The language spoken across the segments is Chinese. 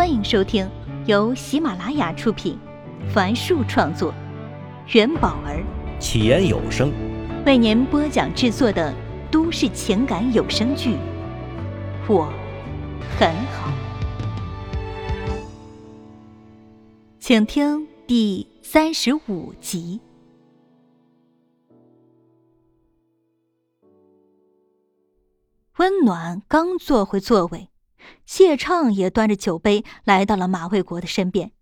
欢迎收听由喜马拉雅出品，凡树创作，元宝儿起言有声为您播讲制作的都市情感有声剧《我很好》，请听第三十五集。温暖刚坐回座位。谢畅也端着酒杯来到了马卫国的身边，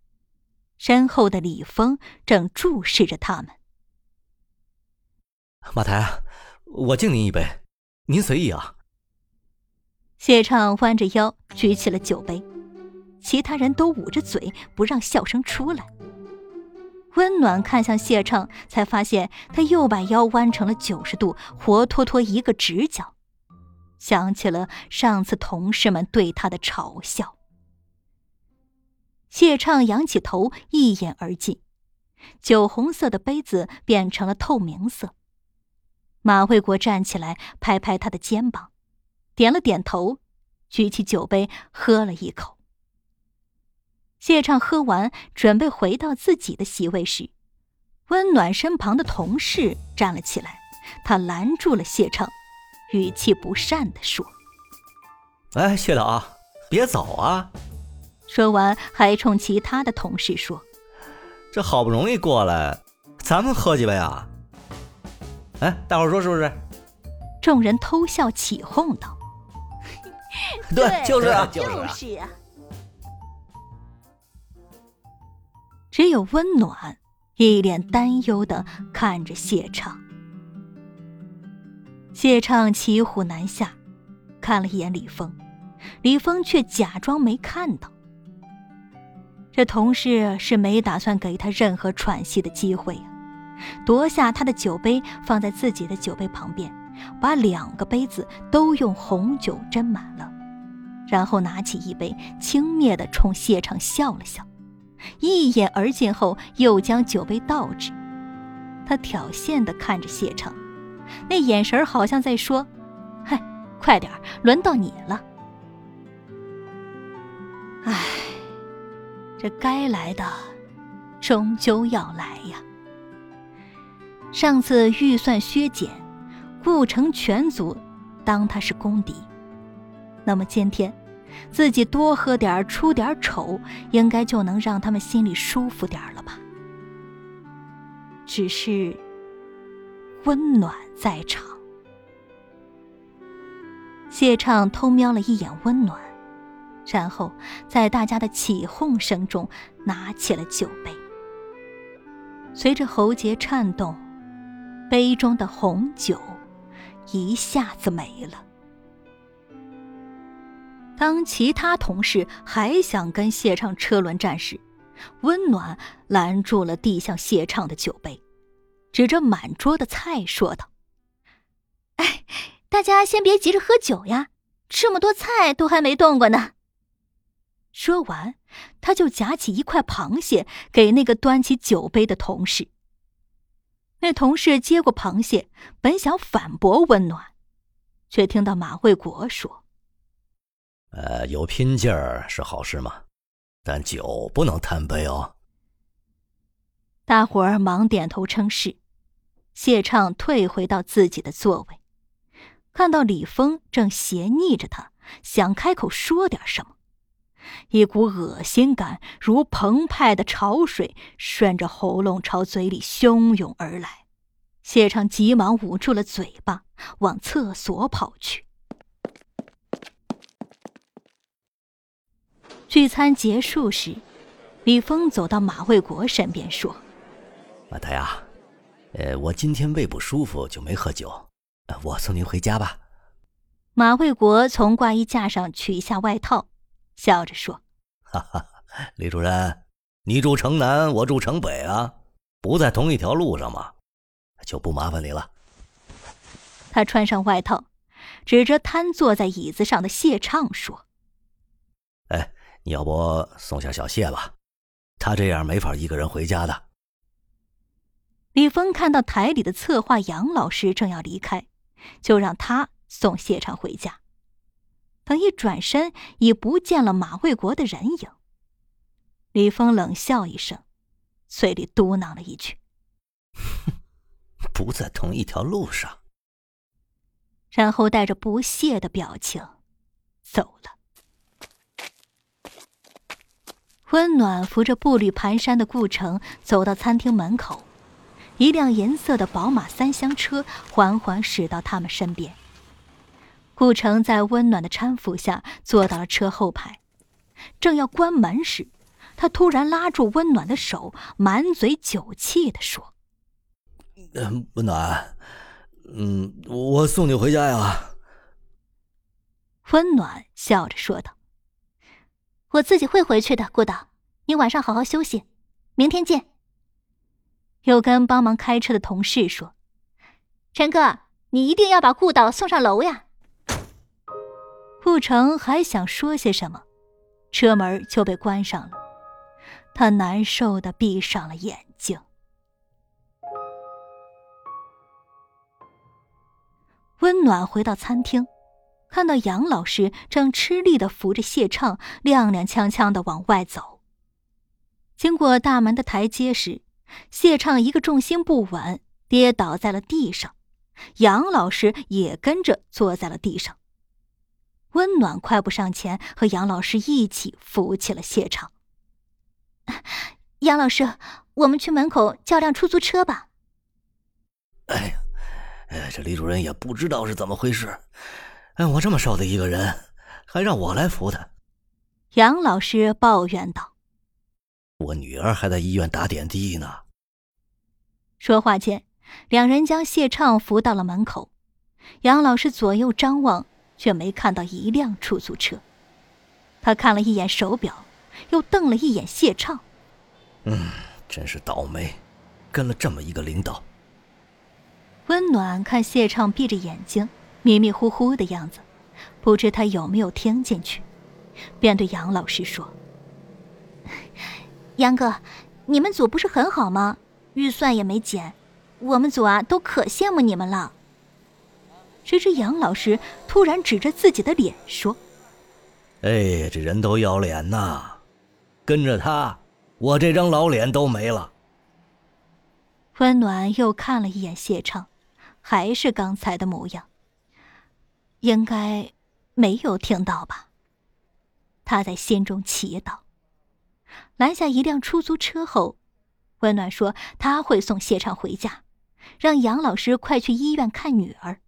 身后的李峰正注视着他们。马台，我敬您一杯，您随意啊。谢畅弯着腰举起了酒杯，其他人都捂着嘴不让笑声出来。温暖看向谢畅，才发现他又把腰弯成了九十度，活脱脱一个直角。想起了上次同事们对他的嘲笑，谢畅仰起头，一饮而尽，酒红色的杯子变成了透明色。马卫国站起来，拍拍他的肩膀，点了点头，举起酒杯喝了一口。谢畅喝完，准备回到自己的席位时，温暖身旁的同事站了起来，他拦住了谢畅。语气不善的说：“哎，谢导，别走啊！”说完，还冲其他的同事说：“这好不容易过来，咱们喝几杯啊！”哎，大伙说是不是？众人偷笑起哄道：“对，就是啊，就是啊！”只有温暖一脸担忧的看着谢畅。谢畅骑虎难下，看了一眼李峰，李峰却假装没看到。这同事是没打算给他任何喘息的机会呀！夺下他的酒杯，放在自己的酒杯旁边，把两个杯子都用红酒斟满了，然后拿起一杯，轻蔑地冲谢畅笑了笑，一饮而尽后，又将酒杯倒置。他挑衅地看着谢畅。那眼神好像在说：“嗨，快点轮到你了。”唉，这该来的终究要来呀。上次预算削减，顾城全族当他是公敌，那么今天自己多喝点出点丑，应该就能让他们心里舒服点了吧？只是。温暖在场，谢畅偷瞄了一眼温暖，然后在大家的起哄声中拿起了酒杯。随着喉结颤动，杯中的红酒一下子没了。当其他同事还想跟谢畅车轮战时，温暖拦住了递向谢畅的酒杯。指着满桌的菜说道：“哎，大家先别急着喝酒呀，这么多菜都还没动过呢。”说完，他就夹起一块螃蟹给那个端起酒杯的同事。那同事接过螃蟹，本想反驳温暖，却听到马卫国说：“呃，有拼劲儿是好事嘛，但酒不能贪杯哦。”大伙儿忙点头称是。谢畅退回到自己的座位，看到李峰正斜睨着他，想开口说点什么，一股恶心感如澎湃的潮水顺着喉咙朝嘴里汹涌而来。谢畅急忙捂住了嘴巴，往厕所跑去。聚餐结束时。李峰走到马卫国身边说：“马太啊，呃，我今天胃不舒服，就没喝酒。我送您回家吧。”马卫国从挂衣架上取下外套，笑着说：“哈哈，李主任，你住城南，我住城北啊，不在同一条路上吗？就不麻烦你了。”他穿上外套，指着瘫坐在椅子上的谢畅说：“哎，你要不送下小谢吧？”他这样没法一个人回家的。李峰看到台里的策划杨老师正要离开，就让他送谢畅回家。等一转身，已不见了马卫国的人影。李峰冷笑一声，嘴里嘟囔了一句：“不在同一条路上。”然后带着不屑的表情走了。温暖扶着步履蹒跚的顾城走到餐厅门口，一辆银色的宝马三厢车缓缓驶到他们身边。顾城在温暖的搀扶下坐到了车后排，正要关门时，他突然拉住温暖的手，满嘴酒气的说：“温暖，嗯，我送你回家呀。”温暖笑着说道。我自己会回去的，顾导，你晚上好好休息，明天见。又跟帮忙开车的同事说：“陈哥，你一定要把顾导送上楼呀。”顾城还想说些什么，车门就被关上了，他难受的闭上了眼睛。温暖回到餐厅。看到杨老师正吃力的扶着谢畅，踉踉跄跄的往外走。经过大门的台阶时，谢畅一个重心不稳，跌倒在了地上，杨老师也跟着坐在了地上。温暖快步上前，和杨老师一起扶起了谢畅。杨老师，我们去门口叫辆出租车吧。哎呀，哎，这李主任也不知道是怎么回事。哎，我这么瘦的一个人，还让我来扶他。杨老师抱怨道：“我女儿还在医院打点滴呢。”说话间，两人将谢畅扶到了门口。杨老师左右张望，却没看到一辆出租车。他看了一眼手表，又瞪了一眼谢畅。嗯，真是倒霉，跟了这么一个领导。温暖看谢畅闭着眼睛。迷迷糊糊的样子，不知他有没有听进去，便对杨老师说：“杨哥，你们组不是很好吗？预算也没减，我们组啊都可羡慕你们了。”谁知杨老师突然指着自己的脸说：“哎，这人都要脸呐，跟着他，我这张老脸都没了。”温暖又看了一眼谢畅，还是刚才的模样。应该没有听到吧？他在心中祈祷。拦下一辆出租车后，温暖说他会送谢畅回家，让杨老师快去医院看女儿。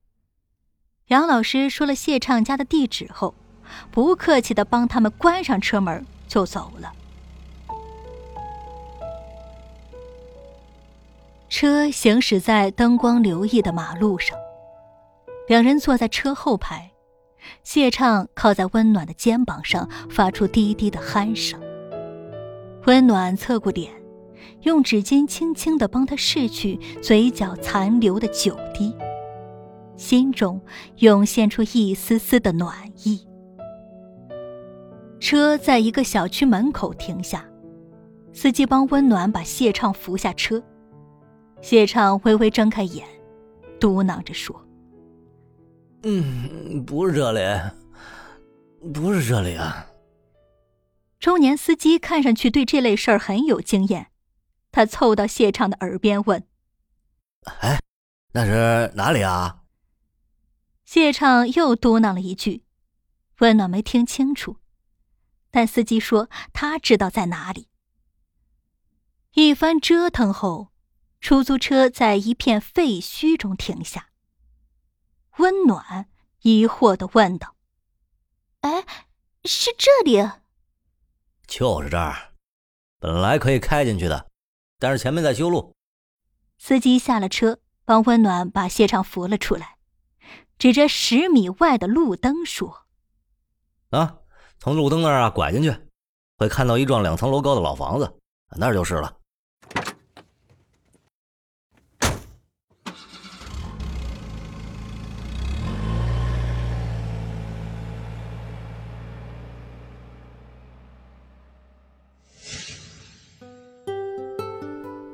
杨老师说了谢畅家的地址后，不客气的帮他们关上车门就走了。车行驶在灯光流溢的马路上。两人坐在车后排，谢畅靠在温暖的肩膀上，发出低低的鼾声。温暖侧过脸，用纸巾轻轻地帮他拭去嘴角残留的酒滴，心中涌现出一丝丝的暖意。车在一个小区门口停下，司机帮温暖把谢畅扶下车。谢畅微微睁开眼，嘟囔着说。嗯，不是这里，不是这里啊。中年司机看上去对这类事儿很有经验，他凑到谢畅的耳边问：“哎，那是哪里啊？”谢畅又嘟囔了一句，温暖没听清楚，但司机说他知道在哪里。一番折腾后，出租车在一片废墟中停下。温暖疑惑的问道：“哎，是这里？就是这儿，本来可以开进去的，但是前面在修路。”司机下了车，帮温暖把谢畅扶了出来，指着十米外的路灯说：“啊，从路灯那儿啊拐进去，会看到一幢两层楼高的老房子，那儿就是了。”